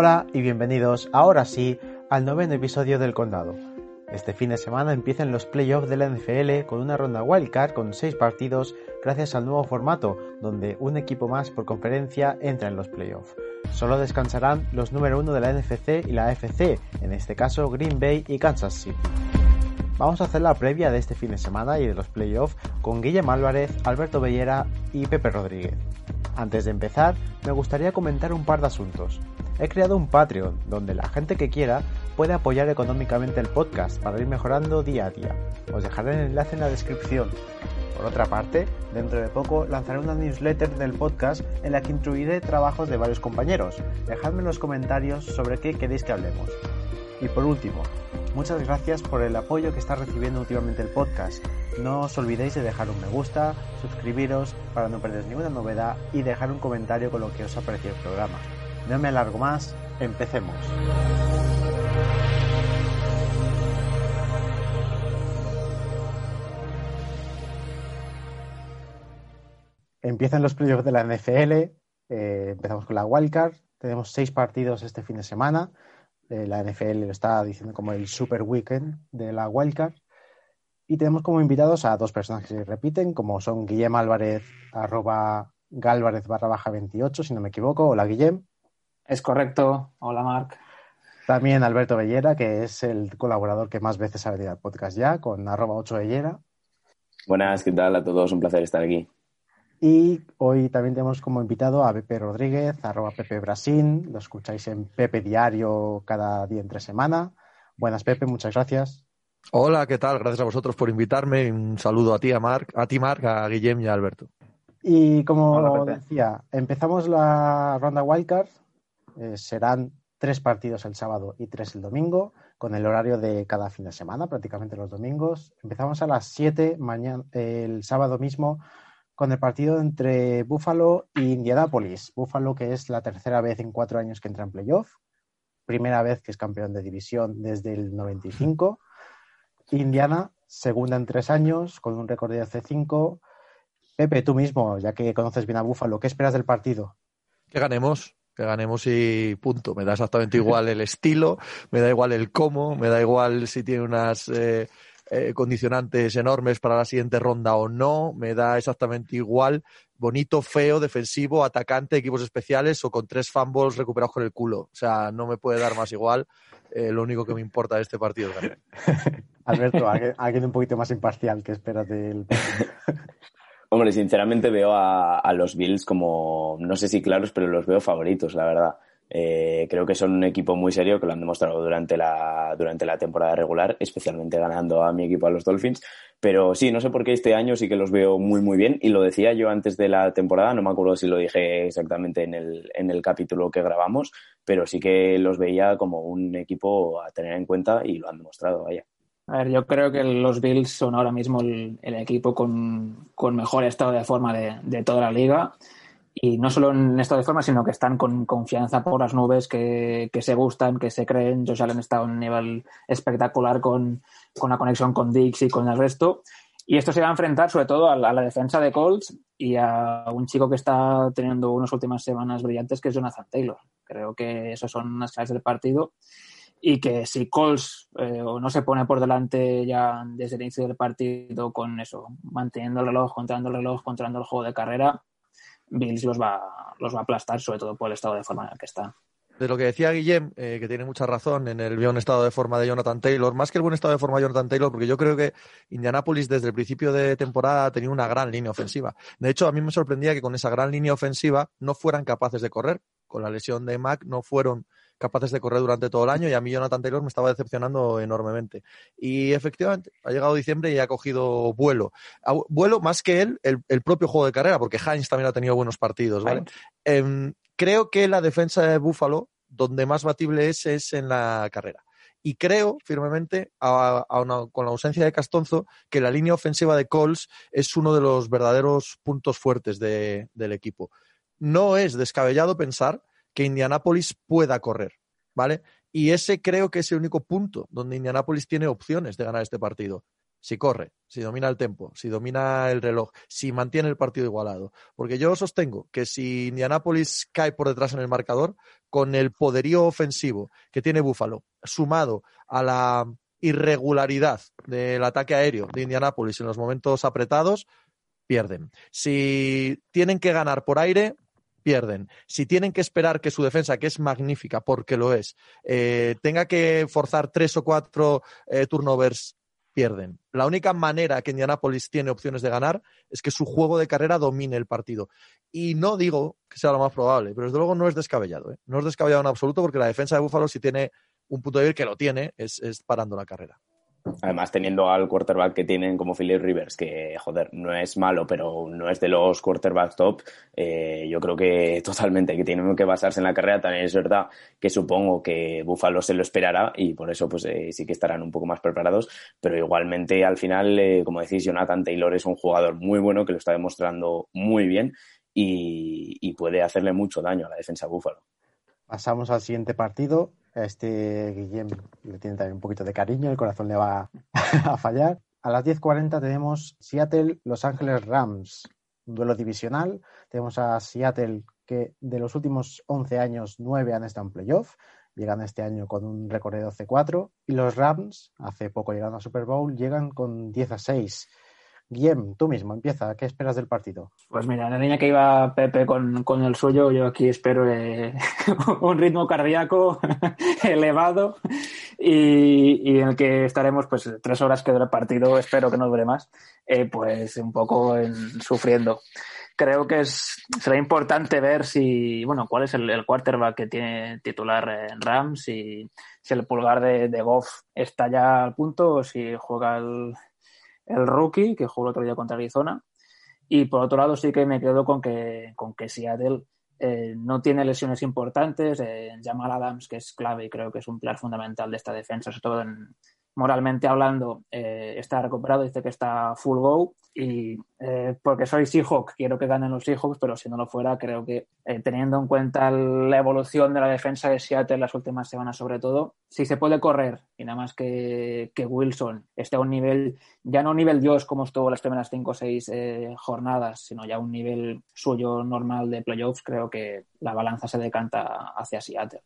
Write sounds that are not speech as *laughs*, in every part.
Hola y bienvenidos ahora sí al noveno episodio del Condado. Este fin de semana empiezan los playoffs de la NFL con una ronda wildcard con 6 partidos gracias al nuevo formato donde un equipo más por conferencia entra en los playoffs. Solo descansarán los número 1 de la NFC y la AFC, en este caso Green Bay y Kansas City. Vamos a hacer la previa de este fin de semana y de los playoffs con Guillermo Álvarez, Alberto Bellera y Pepe Rodríguez. Antes de empezar, me gustaría comentar un par de asuntos. He creado un Patreon donde la gente que quiera puede apoyar económicamente el podcast para ir mejorando día a día. Os dejaré el enlace en la descripción. Por otra parte, dentro de poco lanzaré una newsletter del podcast en la que incluiré trabajos de varios compañeros. Dejadme en los comentarios sobre qué queréis que hablemos. Y por último, muchas gracias por el apoyo que está recibiendo últimamente el podcast. No os olvidéis de dejar un me gusta, suscribiros para no perder ninguna novedad y dejar un comentario con lo que os ha parecido el programa. No me alargo más, empecemos. Empiezan los playoffs de la NFL, eh, empezamos con la wildcard, tenemos seis partidos este fin de semana, eh, la NFL lo está diciendo como el super weekend de la wildcard, y tenemos como invitados a dos personas que se repiten, como son Guillem Álvarez, arroba Gálvarez barra baja 28, si no me equivoco. Hola Guillem. Es correcto. Hola Marc. También Alberto Bellera, que es el colaborador que más veces ha venido al podcast ya, con arroba 8 Bellera. Buenas, ¿qué tal a todos? Un placer estar aquí. Y hoy también tenemos como invitado a Pepe Rodríguez, arroba Pepe Brasín. Lo escucháis en Pepe Diario cada día entre semana. Buenas, Pepe, muchas gracias. Hola, ¿qué tal? Gracias a vosotros por invitarme. Un saludo a ti, a Marc, a ti, Marc, a Guillem y a Alberto. Y como Hola, decía, empezamos la ronda wildcard. Eh, serán tres partidos el sábado y tres el domingo, con el horario de cada fin de semana, prácticamente los domingos. Empezamos a las 7 mañana, el sábado mismo con el partido entre Buffalo e Indianapolis. Buffalo, que es la tercera vez en cuatro años que entra en playoff, primera vez que es campeón de división desde el 95. Indiana, segunda en tres años, con un récord de C5. Pepe, tú mismo, ya que conoces bien a Buffalo, ¿qué esperas del partido? Que ganemos, que ganemos y punto. Me da exactamente igual el estilo, me da igual el cómo, me da igual si tiene unas eh, eh, condicionantes enormes para la siguiente ronda o no, me da exactamente igual bonito, feo, defensivo, atacante, equipos especiales o con tres fumbles recuperados con el culo. O sea, no me puede dar más igual. Eh, lo único que me importa de este partido es ganar. *laughs* Alberto, alguien un poquito más imparcial que esperas del partido. *laughs* Hombre, sinceramente veo a, a, los Bills como, no sé si claros, pero los veo favoritos, la verdad. Eh, creo que son un equipo muy serio que lo han demostrado durante la, durante la temporada regular, especialmente ganando a mi equipo, a los Dolphins. Pero sí, no sé por qué este año sí que los veo muy, muy bien. Y lo decía yo antes de la temporada, no me acuerdo si lo dije exactamente en el, en el capítulo que grabamos, pero sí que los veía como un equipo a tener en cuenta y lo han demostrado, vaya. A ver, yo creo que los Bills son ahora mismo el, el equipo con, con, mejor estado de forma de, de, toda la liga. Y no solo en estado de forma, sino que están con confianza por las nubes, que, que se gustan, que se creen. Josh Allen está a un nivel espectacular con, con la conexión con Dix y con el resto. Y esto se va a enfrentar sobre todo a la, a la, defensa de Colts y a un chico que está teniendo unas últimas semanas brillantes, que es Jonathan Taylor. Creo que esos son las claves del partido y que si Colts eh, no se pone por delante ya desde el inicio del partido con eso, manteniendo el reloj, controlando el reloj, controlando el juego de carrera, Bills los va, los va a aplastar, sobre todo por el estado de forma en el que está. de lo que decía Guillem, eh, que tiene mucha razón en el buen estado de forma de Jonathan Taylor, más que el buen estado de forma de Jonathan Taylor, porque yo creo que Indianapolis desde el principio de temporada tenía una gran línea ofensiva. De hecho, a mí me sorprendía que con esa gran línea ofensiva no fueran capaces de correr. Con la lesión de Mac no fueron capaces de correr durante todo el año y a mí Jonathan Taylor me estaba decepcionando enormemente. Y efectivamente, ha llegado diciembre y ha cogido vuelo. Vuelo más que él, el, propio juego de carrera, porque Heinz también ha tenido buenos partidos, ¿vale? Em, creo que la defensa de Buffalo, donde más batible es, es en la carrera. Y creo firmemente, con la ausencia de Castonzo, que la línea ofensiva de Coles es uno de los verdaderos puntos fuertes del equipo. No es descabellado pensar que Indianapolis pueda correr, ¿vale? Y ese creo que es el único punto donde Indianapolis tiene opciones de ganar este partido si corre, si domina el tempo, si domina el reloj, si mantiene el partido igualado. Porque yo sostengo que si Indianapolis cae por detrás en el marcador, con el poderío ofensivo que tiene Buffalo, sumado a la irregularidad del ataque aéreo de Indianapolis en los momentos apretados, pierden. Si tienen que ganar por aire, pierden. Si tienen que esperar que su defensa, que es magnífica, porque lo es, eh, tenga que forzar tres o cuatro eh, turnovers pierden. La única manera que Indianapolis tiene opciones de ganar es que su juego de carrera domine el partido. Y no digo que sea lo más probable, pero desde luego no es descabellado. ¿eh? No es descabellado en absoluto porque la defensa de Buffalo, si tiene un punto de débil que lo tiene, es parando la carrera. Además, teniendo al quarterback que tienen como Philip Rivers, que, joder, no es malo, pero no es de los quarterbacks top, eh, yo creo que *laughs* totalmente que tienen que basarse en la carrera. También es verdad que supongo que Buffalo se lo esperará y por eso pues eh, sí que estarán un poco más preparados, pero igualmente al final, eh, como decís, Jonathan Taylor es un jugador muy bueno que lo está demostrando muy bien y, y puede hacerle mucho daño a la defensa Buffalo. Pasamos al siguiente partido. Este Guillem le tiene también un poquito de cariño, el corazón le va *laughs* a fallar. A las 10.40 tenemos Seattle, Los Ángeles Rams, un duelo divisional. Tenemos a Seattle que de los últimos 11 años, 9 han estado en playoff. Llegan este año con un récord de 12-4. Y los Rams, hace poco llegaron a Super Bowl, llegan con 10 a 6. Guillem, tú mismo, empieza. ¿Qué esperas del partido? Pues mira, la línea que iba Pepe con, con el suyo, yo aquí espero eh, *laughs* un ritmo cardíaco *laughs* elevado y, y, en el que estaremos pues tres horas que partido, espero que no dure más, eh, pues un poco en, sufriendo. Creo que es, será importante ver si, bueno, cuál es el, el quarterback que tiene titular en Rams, si, si el pulgar de, de Goff está ya al punto o si juega el el rookie, que jugó el otro día contra Arizona. Y por otro lado, sí que me quedo con que, con que Seattle eh, no tiene lesiones importantes. Eh, Jamal Adams, que es clave y creo que es un pilar fundamental de esta defensa, sobre todo en, moralmente hablando, eh, está recuperado, dice que está full go. Y eh, porque soy Seahawk, quiero que ganen los Seahawks, pero si no lo fuera, creo que eh, teniendo en cuenta la evolución de la defensa de Seattle en las últimas semanas, sobre todo, si se puede correr y nada más que, que Wilson esté a un nivel, ya no un nivel Dios como estuvo las primeras cinco o seis jornadas, sino ya un nivel suyo normal de playoffs, creo que la balanza se decanta hacia Seattle.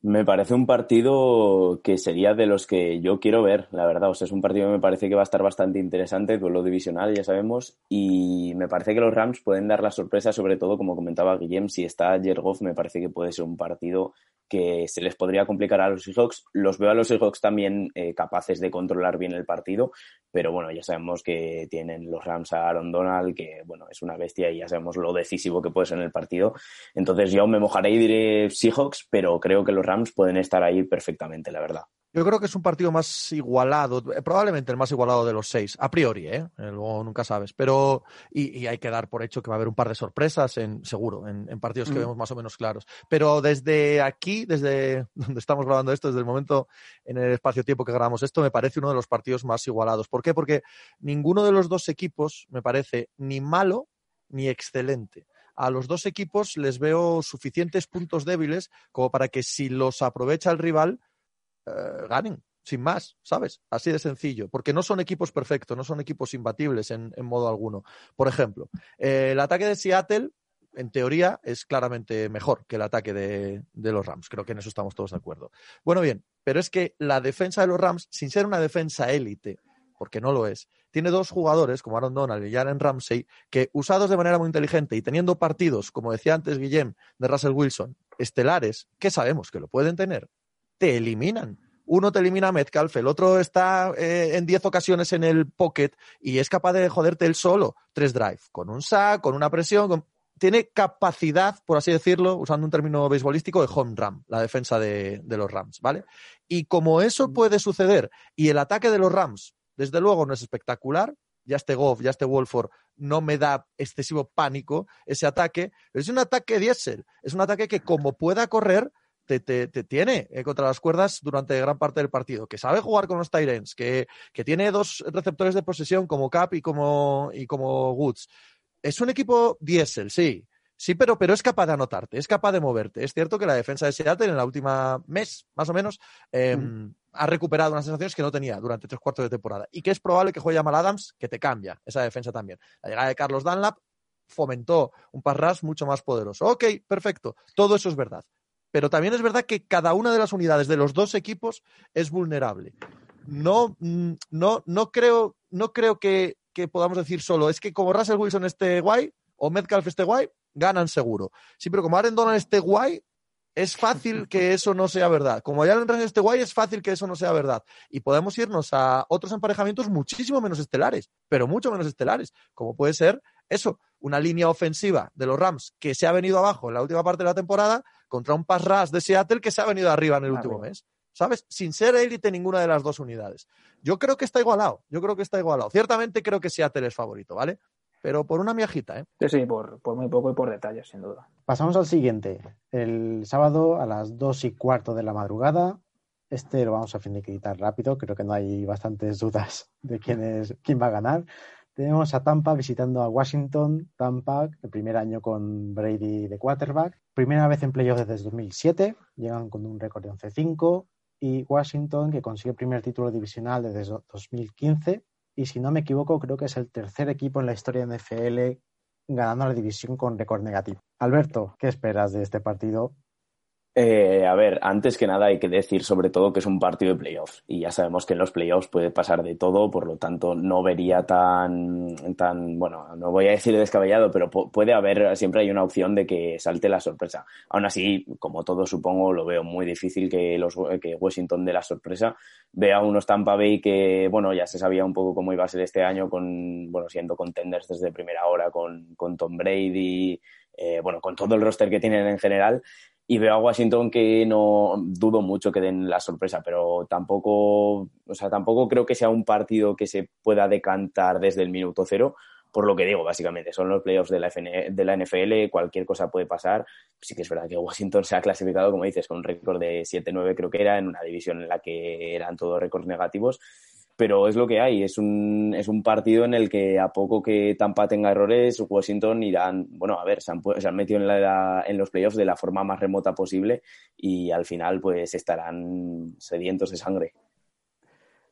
Me parece un partido que sería de los que yo quiero ver, la verdad. O sea, es un partido que me parece que va a estar bastante interesante, lo divisional, ya sabemos. Y me parece que los Rams pueden dar la sorpresa, sobre todo, como comentaba Guillem, si está Jergoff, me parece que puede ser un partido que se les podría complicar a los Seahawks. Los veo a los Seahawks también eh, capaces de controlar bien el partido, pero bueno, ya sabemos que tienen los Rams a Aaron Donald, que bueno, es una bestia y ya sabemos lo decisivo que puede ser en el partido. Entonces yo me mojaré y diré Seahawks, pero creo que los Rams pueden estar ahí perfectamente, la verdad. Yo creo que es un partido más igualado, eh, probablemente el más igualado de los seis, a priori, ¿eh? eh luego nunca sabes. Pero, y, hay que dar por hecho que va a haber un par de sorpresas, en, seguro, en, partidos que mm. vemos más o menos claros. Pero desde aquí, desde *laughs* donde estamos grabando esto, desde el momento en el espacio-tiempo que grabamos esto, me parece uno de los partidos más igualados. ¿Por qué? Porque ninguno de los dos equipos me parece ni malo ni excelente a los dos equipos les veo suficientes puntos débiles como para que si los aprovecha el rival, eh, ganen, sin más, ¿sabes? Así de sencillo, porque no son equipos perfectos, no son equipos imbatibles en, modo alguno. Por ejemplo, eh, el ataque de Seattle, en teoría, es claramente mejor que el ataque de, de, los Rams. Creo que en eso estamos todos de acuerdo. Bueno, bien, pero es que la defensa de los Rams, sin ser una defensa élite, porque no lo es, tiene dos jugadores, como Aaron Donald y Jaren Ramsey, que usados de manera muy inteligente y teniendo partidos, como decía antes Guillem, de Russell Wilson, estelares, que sabemos que lo pueden tener, te eliminan. Uno te elimina a Metcalf, el otro está eh, en 10 ocasiones en el pocket y es capaz de joderte él solo. Tres drive, con un sack, con una presión, tiene capacidad, por así decirlo, usando un término beisbolístico, de home run, la defensa de, de, los Rams, ¿vale? Y como eso puede suceder y el ataque de los Rams, desde luego, no es espectacular, ya este Goff, ya este Wolford, no me da excesivo pánico ese ataque, pero es un ataque diésel, es un ataque que como pueda correr, te, te, te, tiene eh, contra las cuerdas durante gran parte del partido, que sabe jugar con los Tyrants, que, que tiene dos receptores de posesión como Cap y como, y como Woods. Es un equipo diésel, sí. Sí, pero, pero es capaz de anotarte, es capaz de moverte. Es cierto que la defensa de Seattle en la última mes, más o menos, eh, mm. Ha recuperado unas sensaciones que no tenía durante tres cuartos de temporada. Y que es probable que juegue a Mal Adams, que te cambia esa defensa también. La llegada de Carlos Dunlap fomentó un pass mucho más poderoso. Ok, perfecto. Todo eso es verdad pero también es verdad que cada una de las unidades de los dos equipos es vulnerable. No, mm, no, no creo, no creo que, que podamos decir solo, es que como Russell Wilson esté guay o Metcalf esté guay, ganan seguro. Sí, pero como Aaron Donald esté guay, es fácil *laughs* que eso no sea verdad. Como ya en este guay, es fácil que eso no sea verdad. Y podemos irnos a otros emparejamientos muchísimo menos estelares, pero mucho menos estelares, como puede ser eso, una línea ofensiva de los Rams que se ha venido abajo en la última parte de la temporada contra un pass rush de Seattle que se ha venido arriba en el último mes. ¿Sabes? Sin ser élite ninguna de las dos unidades. Yo creo que está igualado. Yo creo que está igualado. Ciertamente creo que Seattle es favorito, ¿vale? Pero por una miajita, ¿eh? Sí, sí, por, por muy poco y por detalles, sin duda. Pasamos al siguiente. El sábado a las dos y cuarto de la madrugada. Este lo vamos a finiquitar rápido. Creo que no hay bastantes dudas de quién, es, quién va a ganar. Tenemos a Tampa visitando a Washington. Tampa, el primer año con Brady de quarterback. Primera vez en playoffs desde 2007. Llegan con un récord de 11-5. Y Washington, que consigue el primer título divisional desde 2015. Y si no me equivoco, creo que es el tercer equipo en la historia de NFL ganando la división con récord negativo. Alberto, ¿qué esperas de este partido? Eh, a ver, antes que nada hay que decir sobre todo que es un partido de playoffs y ya sabemos que en los playoffs puede pasar de todo, por lo tanto no vería tan, tan bueno, no voy a decir descabellado, pero puede haber, siempre hay una opción de que salte la sorpresa. Aún así, como todo supongo, lo veo muy difícil que, los, que Washington dé la sorpresa. Vea unos Tampa Bay que, bueno, ya se sabía un poco cómo iba a ser este año con, bueno, siendo contenders desde primera hora con, con Tom Brady, eh, bueno, con todo el roster que tienen en general y veo a Washington que no dudo mucho que den la sorpresa, pero tampoco, o sea, tampoco creo que sea un partido que se pueda decantar desde el minuto cero, por lo que digo, básicamente, son los playoffs de la, de la NFL, cualquier cosa puede pasar. Sí que es verdad que Washington se ha clasificado, como dices, con un récord de 7-9, creo que era, en una división en la que eran todos récords negativos pero es lo que hay. Es un, es un partido en el que a poco que Tampa tenga errores, Washington irán, bueno, a ver, se han, se han metido en, la, en los playoffs de la forma más remota posible y al final pues estarán sedientos de sangre.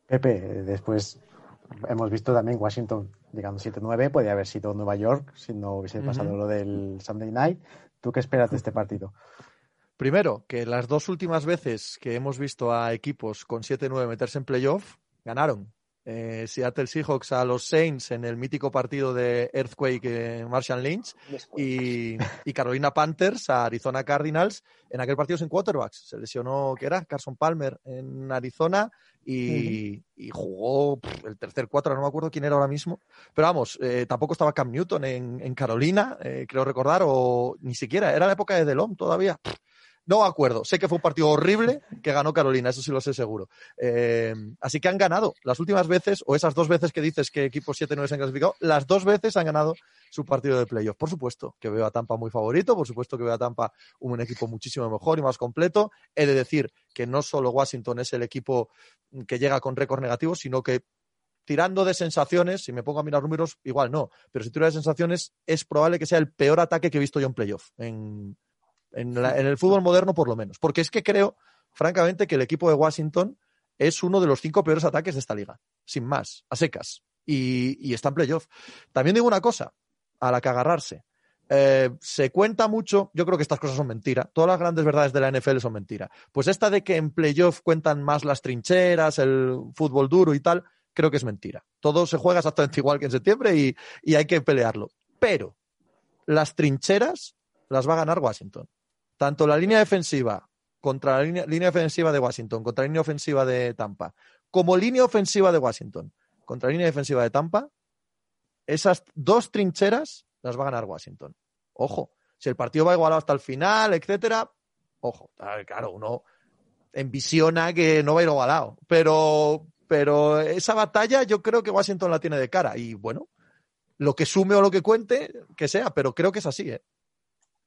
Pepe, después hemos visto también Washington llegando 7-9, podría haber sido Nueva York si no hubiese pasado lo del Sunday Night. ¿Tú qué esperas de este partido? Primero, que las dos últimas veces que hemos visto a equipos con 7-9 meterse en playoff, ganaron. Eh, Seattle Seahawks a los Saints en el mítico partido de Earthquake Martian Lynch y, Carolina Panthers a Arizona Cardinals en aquel partido sin quarterbacks. Se lesionó, ¿qué era? Carson Palmer en Arizona y, jugó el tercer cuatro, no me acuerdo quién era ahora mismo. Pero vamos, eh, tampoco estaba Cam Newton en, Carolina, eh, creo recordar, o ni siquiera, era la época de Delon todavía. No acuerdo. Sé que fue un partido horrible que ganó Carolina, eso sí lo sé seguro. Eh, así que han ganado las últimas veces, o esas dos veces que dices que equipos 7 no se han clasificado, las dos veces han ganado su partido de playoff. Por supuesto que veo a Tampa muy favorito, por supuesto que veo a Tampa un equipo muchísimo mejor y más completo. He de decir que no solo Washington es el equipo que llega con récord negativo, sino que tirando de sensaciones, si me pongo a mirar números, igual no, pero si tiro de sensaciones, es probable que sea el peor ataque que he visto yo en playoff en, el fútbol moderno por lo menos. Porque es que creo, francamente, que el equipo de Washington es uno de los cinco peores ataques de esta liga, sin más, a secas. Y, está en playoff. También digo una cosa, a la que agarrarse. Eh, se cuenta mucho, yo creo que estas cosas son mentiras, todas las grandes verdades de la NFL son mentiras. Pues esta de que en playoff cuentan más las trincheras, el fútbol duro y tal, creo que es mentira. Todo se juega exactamente igual que en septiembre y, y hay que pelearlo. Pero las trincheras las va a ganar Washington. Tanto la línea defensiva contra la línea, defensiva de Washington, contra la línea ofensiva de Tampa, como línea ofensiva de Washington contra la línea defensiva de Tampa, esas dos trincheras las va a ganar Washington. Ojo, si el partido va igualado hasta el final, etcétera, ojo, claro, uno envisiona que no va a ir igualado, pero, pero esa batalla yo creo que Washington la tiene de cara y bueno, lo que sume o lo que cuente, que sea, pero creo que es así, ¿eh?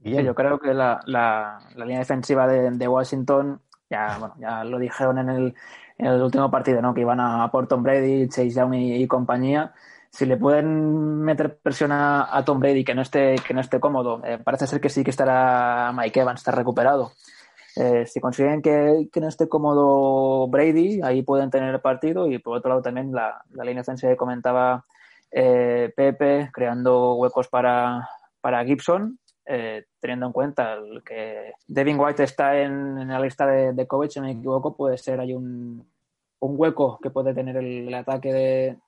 Yo creo que la, la, línea defensiva de, Washington, ya, bueno, ya lo dijeron en el, en el último partido, ¿no? Que iban a por Tom Brady, Chase Young y, compañía. Si le pueden meter presión a, Tom Brady que no esté, que no esté cómodo, eh, parece ser que sí que estará Mike Evans, está recuperado. Eh, si consiguen que, que, no esté cómodo Brady, ahí pueden tener el partido. Y por otro lado también la, la línea defensiva que comentaba eh, Pepe, creando huecos para, para Gibson. Eh, teniendo en cuenta que Devin White está en, la lista de, de si no me equivoco, puede ser hay un, un hueco que puede tener el, ataque de,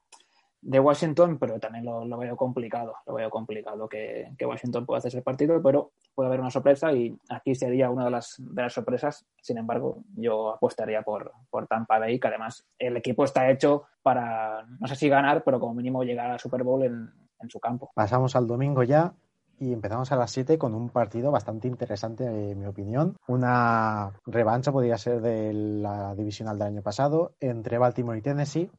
de, Washington, pero también lo, veo complicado. Lo veo complicado que, Washington pueda hacer ese partido, pero puede haber una sorpresa y aquí sería una de las, de las sorpresas. Sin embargo, yo apostaría por, por Tampa Bay, que además el equipo está hecho para, no sé si ganar, pero como mínimo llegar al Super Bowl en su campo. Pasamos al domingo ya y empezamos a las 7 con un partido bastante interesante, en mi opinión. Una revancha podría ser de la divisional del año pasado entre Baltimore y Tennessee.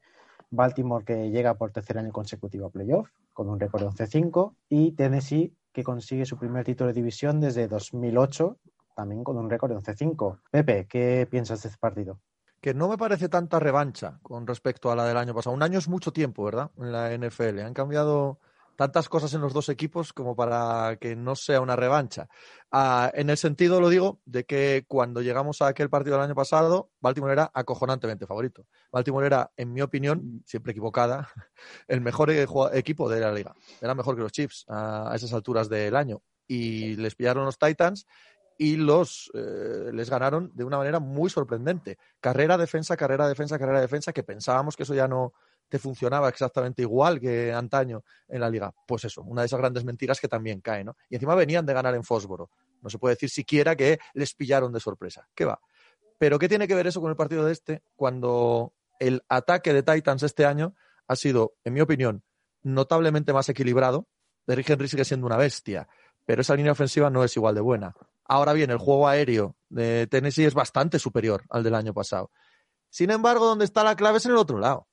Baltimore que llega por tercer año consecutivo a playoff con un récord de 11-5 y Tennessee que consigue su primer título de división desde 2008 también con un récord de 11-5. Pepe, ¿qué piensas de este partido? que no me parece tanta revancha con respecto a la del año pasado. Un año es mucho tiempo, ¿verdad? En la NFL. Han cambiado tantas cosas en los dos equipos como para que no sea una revancha. Ah, en el sentido, lo digo, de que cuando llegamos a aquel partido del año pasado, Baltimore era acojonantemente favorito. Baltimore era, en mi opinión, siempre equivocada, *laughs* el mejor e-, equipo de la liga. Era mejor que los Chiefs a esas alturas del año. Y les pillaron los Titans y los eh, les ganaron de una manera muy sorprendente. Carrera, defensa, carrera, defensa, carrera, defensa, que pensábamos que eso ya no, funcionaba exactamente igual que antaño en la liga. Pues eso, una de esas grandes mentiras que también cae, ¿no? Y encima venían de ganar en Fósforo. No se puede decir siquiera que les pillaron de sorpresa. ¿Qué va? Pero ¿qué tiene que ver eso con el partido de este cuando el ataque de Titans este año ha sido, en mi opinión, notablemente más equilibrado? Derrick Henry sigue siendo una bestia, pero esa línea ofensiva no es igual de buena. Ahora bien, el juego aéreo de Tennessee es bastante superior al del año pasado. Sin embargo, donde está la clave es en el otro lado.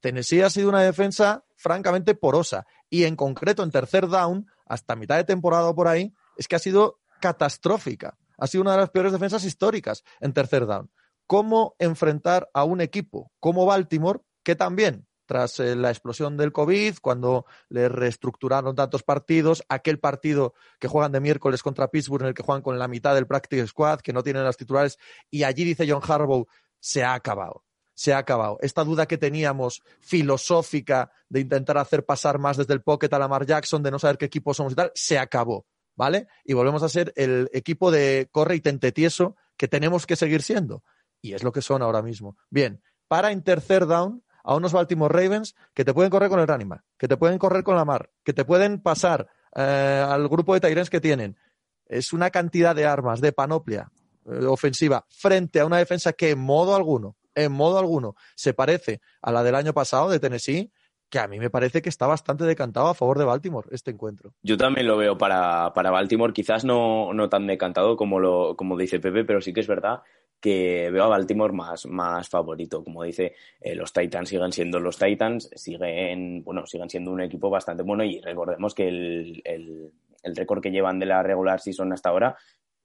Tennessee ha sido una defensa francamente porosa y en concreto en tercer down, hasta mitad de temporada por ahí, es que ha sido catastrófica. Ha sido una de las peores defensas históricas en tercer down. ¿Cómo enfrentar a un equipo como Baltimore que también tras eh, la explosión del COVID, cuando le reestructuraron tantos partidos, aquel partido que juegan de miércoles contra Pittsburgh en el que juegan con la mitad del practice squad, que no tienen las titulares, y allí dice John Harbaugh, se ha acabado se ha acabado. Esta duda que teníamos filosófica de intentar hacer pasar más desde el pocket a Lamar Jackson, de no saber qué equipo somos y tal, se acabó, ¿vale? Y volvemos a ser el equipo de corre y tente tieso que tenemos que seguir siendo. Y es lo que son ahora mismo. Bien, para en tercer down a unos Baltimore Ravens que te pueden correr con el Ranima, que te pueden correr con Lamar, que te pueden pasar eh, al grupo de Tyrens que tienen. Es una cantidad de armas, de panoplia eh, ofensiva, frente a una defensa que en modo alguno en modo alguno se parece a la del año pasado de Tennessee, que a mí me parece que está bastante decantado a favor de Baltimore este encuentro. Yo también lo veo para, para Baltimore, quizás no, no tan decantado como, lo, como dice Pepe, pero sí que es verdad que veo a Baltimore más, más favorito. Como dice, eh, los Titans siguen siendo los Titans, siguen, bueno, siguen siendo un equipo bastante bueno y recordemos que el, el, el récord que llevan de la regular season hasta ahora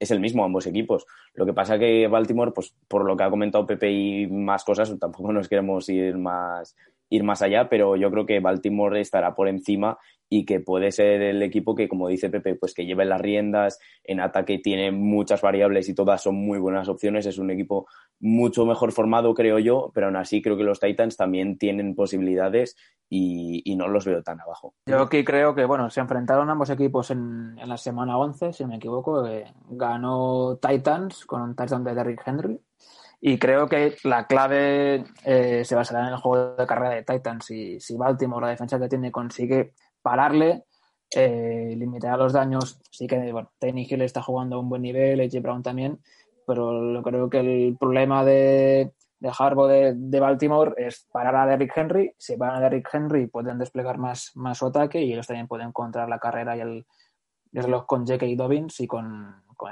es el mismo ambos equipos. Lo que pasa que Baltimore, pues por lo que ha comentado Pepe y más cosas, tampoco nos queremos ir más, ir más allá, pero yo creo que Baltimore estará por encima y que puede ser el equipo que, como dice Pepe, pues que lleve las riendas, en ataque tiene muchas variables y todas son muy buenas opciones, es un equipo mucho mejor formado, creo yo, pero aún así creo que los Titans también tienen posibilidades y, no los veo tan abajo. Yo aquí creo que, bueno, se enfrentaron ambos equipos en, la semana 11, si no me equivoco, eh, ganó Titans con un touchdown de Derrick Henry Y creo que la clave eh, se basará en el juego de carrera de Titans. Si, si Baltimore, la defensa que tiene, consigue pararle, eh, limitar los daños, sí que, bueno, Tenny Hill está jugando a un buen nivel, AJ Brown también, pero creo que el problema de, de Harbaugh de, Baltimore es parar a Derrick Henry. Si paran a Derrick Henry, pueden desplegar más, más su ataque y ellos también pueden encontrar la carrera y el, reloj con J.K. Dobbins y con, con,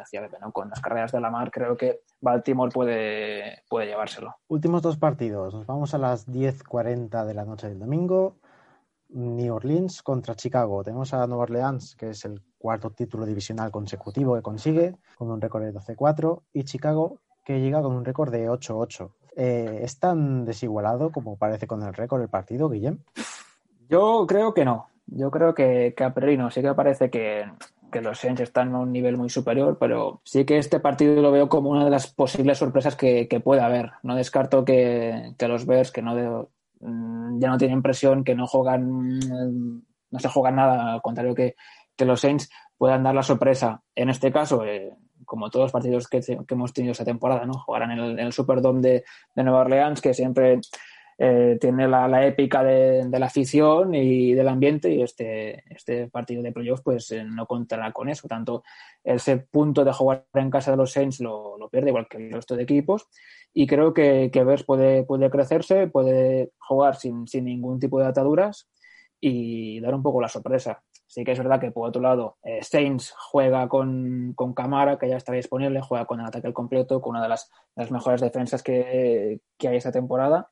con las carreras de la mar. Creo que Baltimore puede, puede llevárselo. Últimos dos partidos. Nos vamos a las 10.40 de la noche del domingo. New Orleans contra Chicago. Tenemos a Nueva Orleans, que es el cuarto título divisional consecutivo que consigue, con un récord de 12-4, y Chicago, que llega con un récord de 8-8. Eh, ¿Es tan desigualado como parece con el récord el partido, Guillem? Yo creo que no. Yo creo que, que a priori no. Sí que parece que, los Saints están a un nivel muy superior, pero sí que este partido lo veo como una de las posibles sorpresas que, que puede haber. No descarto que, los Bears, que no mm, ya no tienen presión, que no juegan, mm, no se juegan nada, al contrario que, los Saints puedan dar la sorpresa. En este caso, eh, como todos los partidos que, hemos tenido esta temporada, ¿no? Jugarán en el, Superdome de, de, Nueva Orleans, que siempre eh, tiene la, épica de, la afición y del ambiente, y este, este partido de playoffs pues eh, no contará con eso. Tanto ese punto de jugar en casa de los Saints lo, pierde, igual que el resto de equipos. Y creo que, que puede, puede crecerse, puede jugar sin, sin ningún tipo de ataduras y dar un poco la sorpresa. Sí que es verdad que por otro lado, eh, Saints juega con, con Camara, que ya está disponible, juega con el ataque completo, con una de las, las mejores defensas que, que hay esta temporada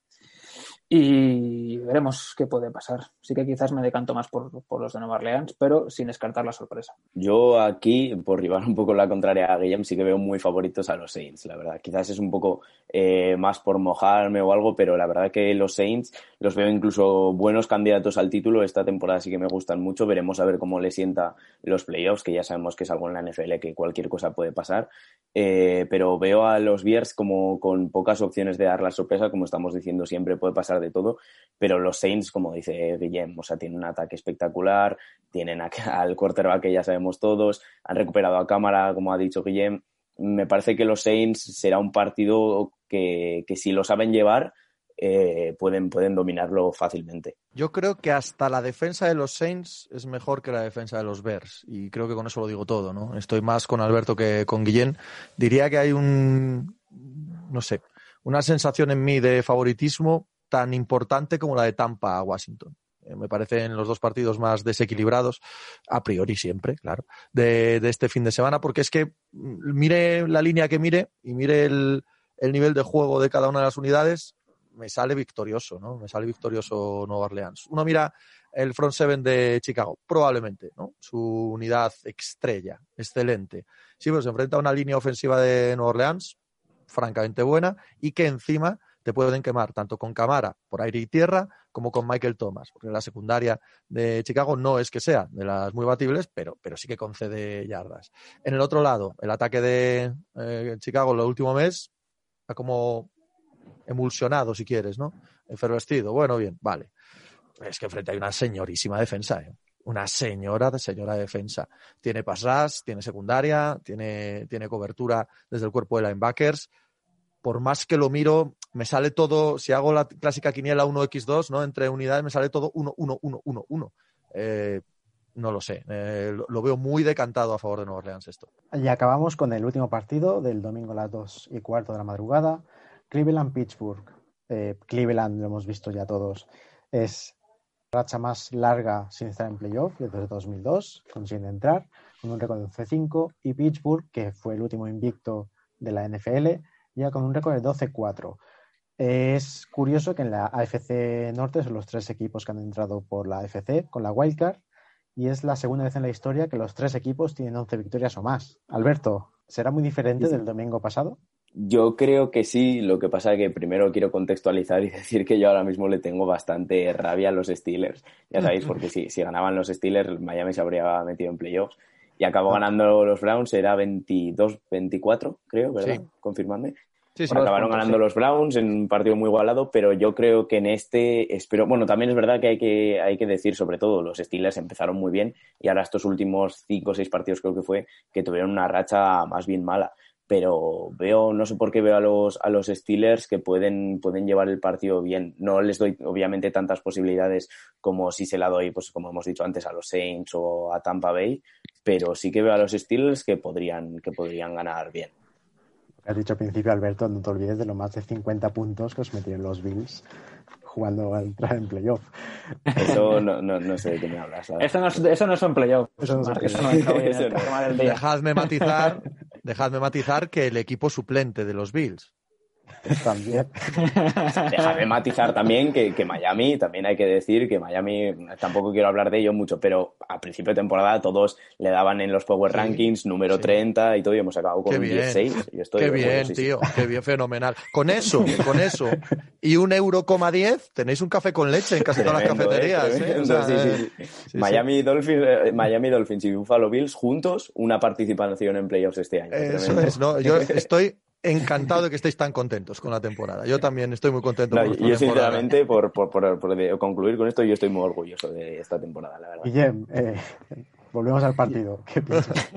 y veremos qué puede pasar. Sí que quizás me decanto más por, los de Nueva Orleans, pero sin descartar la sorpresa. Yo aquí, por llevar un poco la contraria a Guillem, sí que veo muy favoritos a los Saints, la verdad. Quizás es un poco eh, más por mojarme o algo, pero la verdad que los Saints los veo incluso buenos candidatos al título. Esta temporada sí que me gustan mucho. Veremos a ver cómo le sienta los playoffs, que ya sabemos que es algo en la NFL que cualquier cosa puede pasar. Eh, pero veo a los Bears como con pocas opciones de dar la sorpresa, como estamos diciendo siempre, puede pasar de todo, pero los Saints, como dice Guillem, o sea, tienen un ataque espectacular, tienen *laughs* al quarterback que ya sabemos todos, han recuperado a cámara, como ha dicho Guillem. Me parece que los Saints será un partido que, si lo saben llevar, eh, pueden, pueden dominarlo fácilmente. Yo creo que hasta la defensa de los Saints es mejor que la defensa de los Bears y creo que con eso lo digo todo, ¿no? Estoy más con Alberto que con Guillén. Diría que hay un, no sé, una sensación en mí de favoritismo tan importante como la de Tampa a Washington. Eh, me parecen los dos partidos más desequilibrados, a priori siempre, claro, de, este fin de semana, porque es que mm, mire la línea que mire y mire el, nivel de juego de cada una de las unidades, me sale victorioso, ¿no? Me sale victorioso Nueva Orleans. Uno mira el front seven de Chicago, probablemente, ¿no? Su unidad estrella, excelente. Sí, pero se enfrenta a una línea ofensiva de Nueva Orleans, francamente buena, y que encima te pueden quemar tanto con Camara por aire y tierra como con Michael Thomas, porque la secundaria de Chicago no es que sea de las muy batibles, pero, pero sí que concede yardas. En el otro lado, el ataque de eh, Chicago el último mes ha como emulsionado, si quieres, ¿no? Enfervestido. Bueno, bien, vale. Es que frente hay una señorísima defensa, ¿eh? una señora de señora defensa. Tiene pass tiene secundaria, tiene, tiene cobertura desde el cuerpo de linebackers. Por más que lo miro, me sale todo, si hago la clásica quiniela 1x2, ¿no? Entre unidades me sale todo 1, 1, 1, 1, 1. no lo sé, eh, lo, veo muy decantado a favor de Nueva Orleans esto. Y acabamos con el último partido del domingo a las 2 y cuarto de la madrugada, Cleveland-Pittsburgh. Eh, Cleveland, lo hemos visto ya todos, es la racha más larga sin estar en playoff desde 2002, consiguen entrar con un récord de 11-5 y Pittsburgh, que fue el último invicto de la NFL, ya con un récord de 12-4. Es curioso que en la AFC Norte son los tres equipos que han entrado por la AFC con la Wildcard y es la segunda vez en la historia que los tres equipos tienen 11 victorias o más. Alberto, ¿será muy diferente del domingo pasado? Yo creo que sí, lo que pasa es que primero quiero contextualizar y *laughs* decir que yo ahora mismo le tengo bastante rabia a los Steelers. Ya sabéis, *laughs* porque si, si ganaban los Steelers, Miami se habría metido en playoffs y acabó ganando los Browns, era 22-24, creo, ¿verdad? Confirmadme. Sí, acabaron ganando los Browns en un partido muy igualado, pero yo creo que en este espero. Bueno, también es verdad que hay que, hay que decir, sobre todo, los Steelers empezaron muy bien y ahora estos últimos cinco o seis partidos creo que fue que tuvieron una racha más bien mala. pero veo, no sé por qué veo a los, a los Steelers que pueden, pueden llevar el partido bien. No les doy, obviamente, tantas posibilidades como si se la doy, pues como hemos dicho antes, a los Saints o a Tampa Bay, pero sí que veo a los Steelers que podrían, que podrían ganar bien. Has dicho al principio, Alberto, no te olvides de los más de 50 puntos que os metieron los Bills jugando a entrar en playoff. Eso no, no, no, sé de qué me hablas. Eso no, eso no son playoffs. Eso no, eso no es Dejadme matizar, dejadme matizar que el equipo suplente de los Bills también. *laughs* Déjame matizar también que, que, Miami, también hay que decir que Miami, tampoco quiero hablar de ello mucho, pero a principio de temporada todos le daban en los Power Rankings número 30 y todo, y hemos acabado con un 16. Y estoy, qué bien, tío, qué bien, fenomenal. Con eso, con eso, y un euro coma 10, tenéis un café con leche en casi todas las ¿eh? cafeterías. ¿eh? Miami, Dolphins, eh, Miami Dolphins y Buffalo Bills juntos, una participación en playoffs este año. Eso es, ¿no? Yo estoy encantado de que estéis tan contentos con la temporada. Yo también estoy muy contento. yo, sinceramente, por, por, por, concluir con esto, yo estoy muy orgulloso de esta temporada, la verdad. Guillem, eh, volvemos al partido. *laughs* ¿Qué piensas?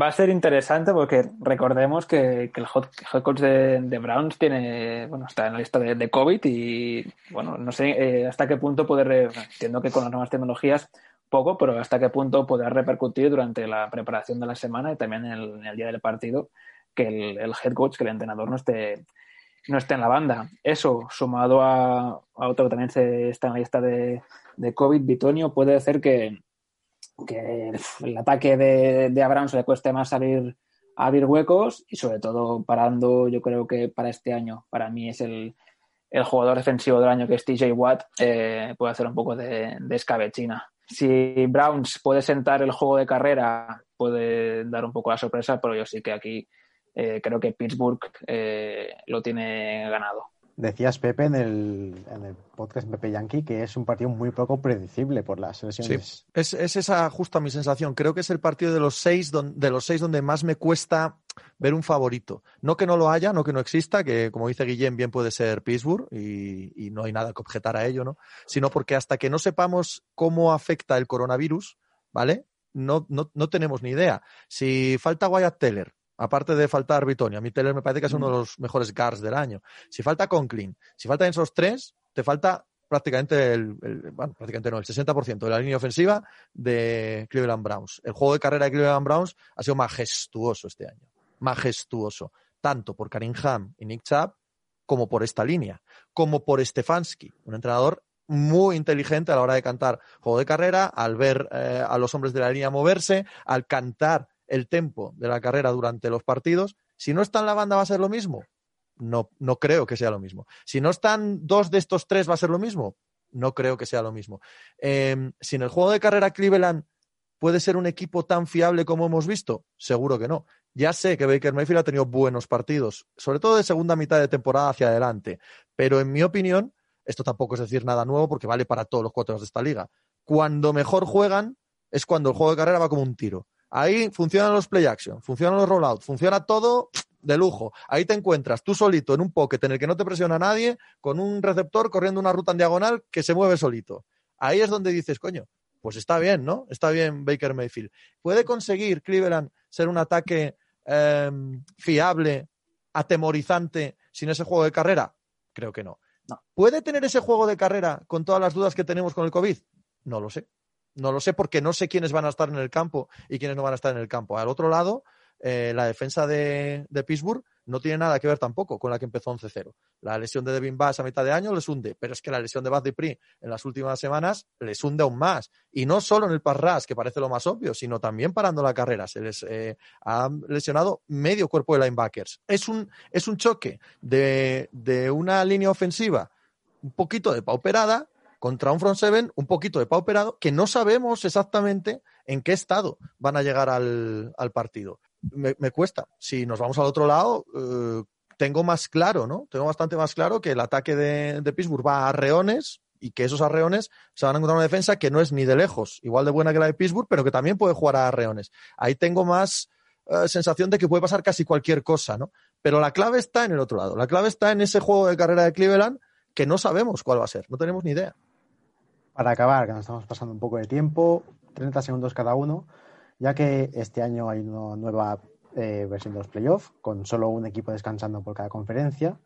Va a ser interesante porque recordemos que, el hot, coach de, Browns tiene, bueno, está en la lista de, COVID y, bueno, no sé eh, hasta qué punto poder, entiendo que con las nuevas tecnologías poco, pero hasta qué punto podrá repercutir durante la preparación de la semana y también en el día del partido que el, head coach, que el entrenador no esté, no esté en la banda. Eso, sumado a, otro que también está en la lista de, de COVID, Bitonio, puede hacer que, que el ataque de, de Abraham se le cueste más salir a abrir huecos y sobre todo parando, yo creo que para este año, para mí es el, el jugador defensivo del año que es TJ Watt, eh, puede hacer un poco de, de escabechina. Si Browns puede sentar el juego de carrera, puede dar un poco la sorpresa, pero yo sí que aquí eh, creo que Pittsburgh eh, lo tiene ganado. Decías, Pepe, en el, en el, podcast Pepe Yankee, que es un partido muy poco predecible por las lesiones. Sí, es, esa justo mi sensación. Creo que es el partido de los, seis de los seis donde más me cuesta ver un favorito. No que no lo haya, no que no exista, que como dice Guillén, bien puede ser Pittsburgh y, y no hay nada que objetar a ello, ¿no? Sino porque hasta que no sepamos cómo afecta el coronavirus, ¿vale? No, no, no tenemos ni idea. Si falta Wyatt Teller, aparte de faltar Bitonia, a mí Teller me parece que es uno de los mejores guards del año. Si falta Conklin, si faltan esos tres, te falta prácticamente el, bueno, prácticamente no, el 60% de la línea ofensiva de Cleveland Browns. El juego de carrera de Cleveland Browns ha sido majestuoso este año. Majestuoso. Tanto por Karim Ham y Nick Chubb, como por esta línea, como por Stefanski, un entrenador muy inteligente a la hora de cantar juego de carrera, al ver eh, a los hombres de la línea moverse, al cantar el tempo de la carrera durante los partidos. Si no está en la banda, ¿va a ser lo mismo? No, no creo que sea lo mismo. Si no están dos de estos tres, ¿va a ser lo mismo? No creo que sea lo mismo. Em, si en el juego de carrera Cleveland puede ser un equipo tan fiable como hemos visto, seguro que no. Ya sé que Baker Mayfield ha tenido buenos partidos, sobre todo de segunda mitad de temporada hacia adelante, pero en mi opinión, esto tampoco es decir nada nuevo porque vale para todos los cuatro de esta liga. Cuando mejor juegan es cuando el juego de carrera va como un tiro. Ahí funcionan los play action, funcionan los rollouts, funciona todo de lujo. Ahí te encuentras tú solito en un pocket en el que no te presiona nadie, con un receptor corriendo una ruta en diagonal que se mueve solito. Ahí es donde dices, coño, pues está bien, ¿no? Está bien Baker Mayfield. ¿Puede conseguir Cleveland ser un ataque em, fiable, atemorizante, sin ese juego de carrera? Creo que no. no. ¿Puede tener ese juego de carrera con todas las dudas que tenemos con el COVID? No lo sé. No lo sé porque no sé quiénes van a estar en el campo y quiénes no van a estar en el campo. Al otro lado, eh, la defensa de, Pittsburgh no tiene nada que ver tampoco con la que empezó 11-0. La lesión de Devin Bass a mitad de año les hunde, pero es que la lesión de Bad Dupree en las últimas semanas les hunde aún más. Y no solo en el pass que parece lo más obvio, sino también parando la carrera. Se les eh, ha lesionado medio cuerpo de linebackers. Es un, es un choque de, de una línea ofensiva un poquito de pauperada contra un front seven un poquito de pauperado que no sabemos exactamente en qué estado van a llegar al, partido. Me, cuesta. Si nos vamos al otro lado, eh, tengo más claro, ¿no? Tengo bastante más claro que el ataque de, Pittsburgh va a arreones y que esos arreones se van a encontrar una defensa que no es ni de lejos igual de buena que la de Pittsburgh, pero que también puede jugar a arreones. Ahí tengo más eh, sensación de que puede pasar casi cualquier cosa, ¿no? Pero la clave está en el otro lado. La clave está en ese juego de carrera de Cleveland que no sabemos cuál va a ser, no tenemos ni idea. Para acabar, que nos estamos pasando un poco de tiempo, 30 segundos cada uno, ya que este año hay una nueva eh, versión de los playoffs, con solo un equipo descansando por cada conferencia.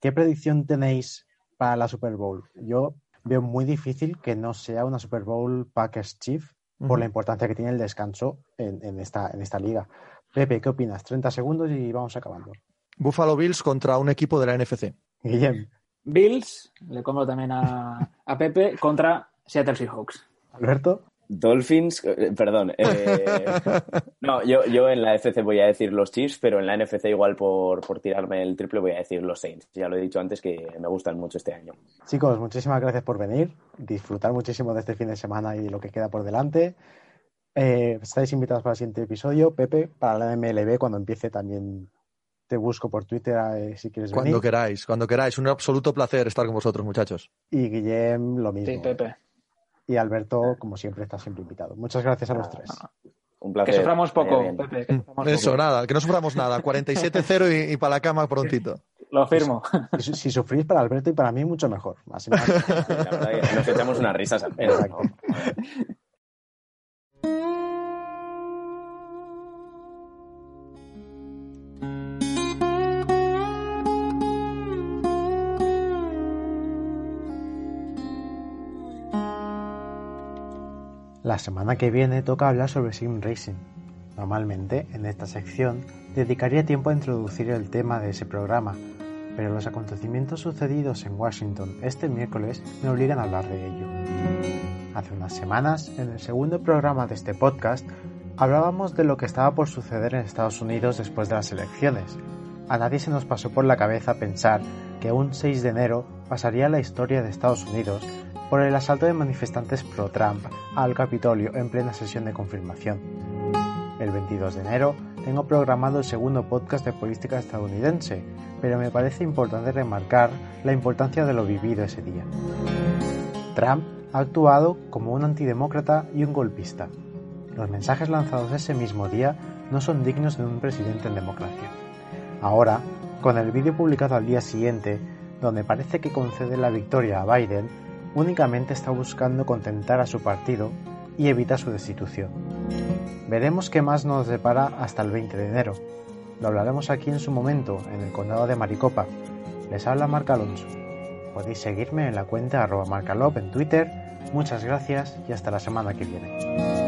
¿Qué predicción tenéis para la Super Bowl? Yo veo muy difícil que no sea una Super Bowl Packers Chief por la importancia que tiene el descanso en, en esta, en esta liga. Pepe, ¿qué opinas? 30 segundos y vamos acabando. Buffalo Bills contra un equipo de la NFC. Guillem, Bills, le compro también a, a Pepe, contra Seattle Seahawks. Alberto, Dolphins, eh, perdón. eh, *laughs* no, yo, yo en la FC voy a decir los Chiefs, pero en la NFC igual por, por tirarme el triple voy a decir los Saints. Ya lo he dicho antes que me gustan mucho este año. chicos, muchísimas gracias por venir. Disfrutar muchísimo de este fin de semana y lo que queda por delante. Eh, estáis invitados para el siguiente episodio. Pepe, para la MLB, cuando empiece también te busco por Twitter eh, si quieres Cuando venir. queráis, cuando queráis. Un absoluto placer estar con vosotros, muchachos. Y Guillem, lo mismo. Sí, Pepe. Y Alberto, como siempre, está siempre invitado. Muchas gracias a los tres. Un Que placer. suframos Vaya poco, bien. Pepe. que suframos Eso, poco. nada, que no suframos nada. *laughs* 47-0 y, y para la cama prontito. Lo firmo. Si, si sufrís para Alberto y para mí, mucho mejor. Así más- *laughs* La verdad que nos echamos unas risas al menos, ¿no? La semana que viene toca hablar sobre Sim Racing. Normalmente, en esta sección, dedicaría tiempo a introducir el tema de ese programa, pero los acontecimientos sucedidos en Washington este miércoles me obligan a hablar de ello. Hace unas semanas, en el segundo programa de este podcast, hablábamos de lo que estaba por suceder en Estados Unidos después de las elecciones. A nadie se nos pasó por la cabeza pensar que un 6 de enero pasaría la historia de Estados Unidos por el asalto de manifestantes pro-Trump al Capitolio en plena sesión de confirmación. El 22 de enero tengo programado el segundo podcast de política estadounidense, pero me parece importante remarcar la importancia de lo vivido ese día. Trump ha actuado como un antidemócrata y un golpista. Los mensajes lanzados ese mismo día no son dignos de un presidente en democracia. Ahora, con el vídeo publicado al día siguiente, donde parece que concede la victoria a Biden, únicamente está buscando contentar a su partido y evita su destitución. Veremos qué más nos depara hasta el 20 de enero. Lo hablaremos aquí en su momento, en el condado de Maricopa. Les habla Marc Alonso. Podéis seguirme en la cuenta arroba marcalop en Twitter. Muchas gracias y hasta la semana que viene.